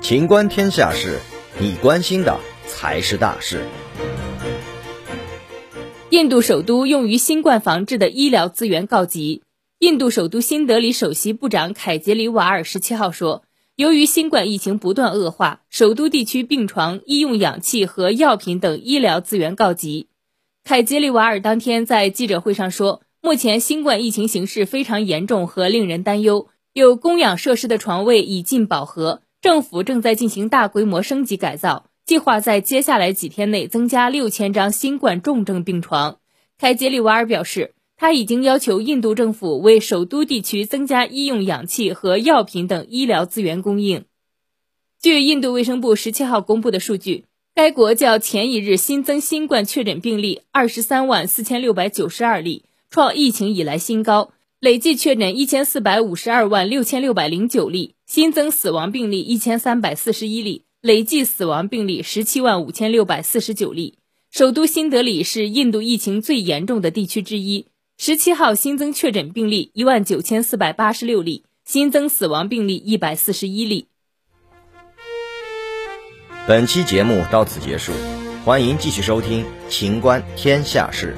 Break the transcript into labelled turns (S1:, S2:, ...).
S1: 情观天下事，你关心的才是大事。
S2: 印度首都用于新冠防治的医疗资源告急。印度首都新德里首席部长凯杰里瓦尔十七号说，由于新冠疫情不断恶化，首都地区病床、医用氧气和药品等医疗资源告急。凯杰里瓦尔当天在记者会上说，目前新冠疫情形势非常严重和令人担忧，有供氧设施的床位已近饱和。政府正在进行大规模升级改造，计划在接下来几天内增加六千张新冠重症病床。凯杰里瓦尔表示，他已经要求印度政府为首都地区增加医用氧气和药品等医疗资源供应。据印度卫生部十七号公布的数据，该国较前一日新增新冠确诊病例二十三万四千六百九十二例，创疫情以来新高。累计确诊一千四百五十二万六千六百零九例，新增死亡病例一千三百四十一例，累计死亡病例十七万五千六百四十九例。首都新德里是印度疫情最严重的地区之一。十七号新增确诊病例一万九千四百八十六例，新增死亡病例一百四十一例。
S1: 本期节目到此结束，欢迎继续收听《秦观天下事》。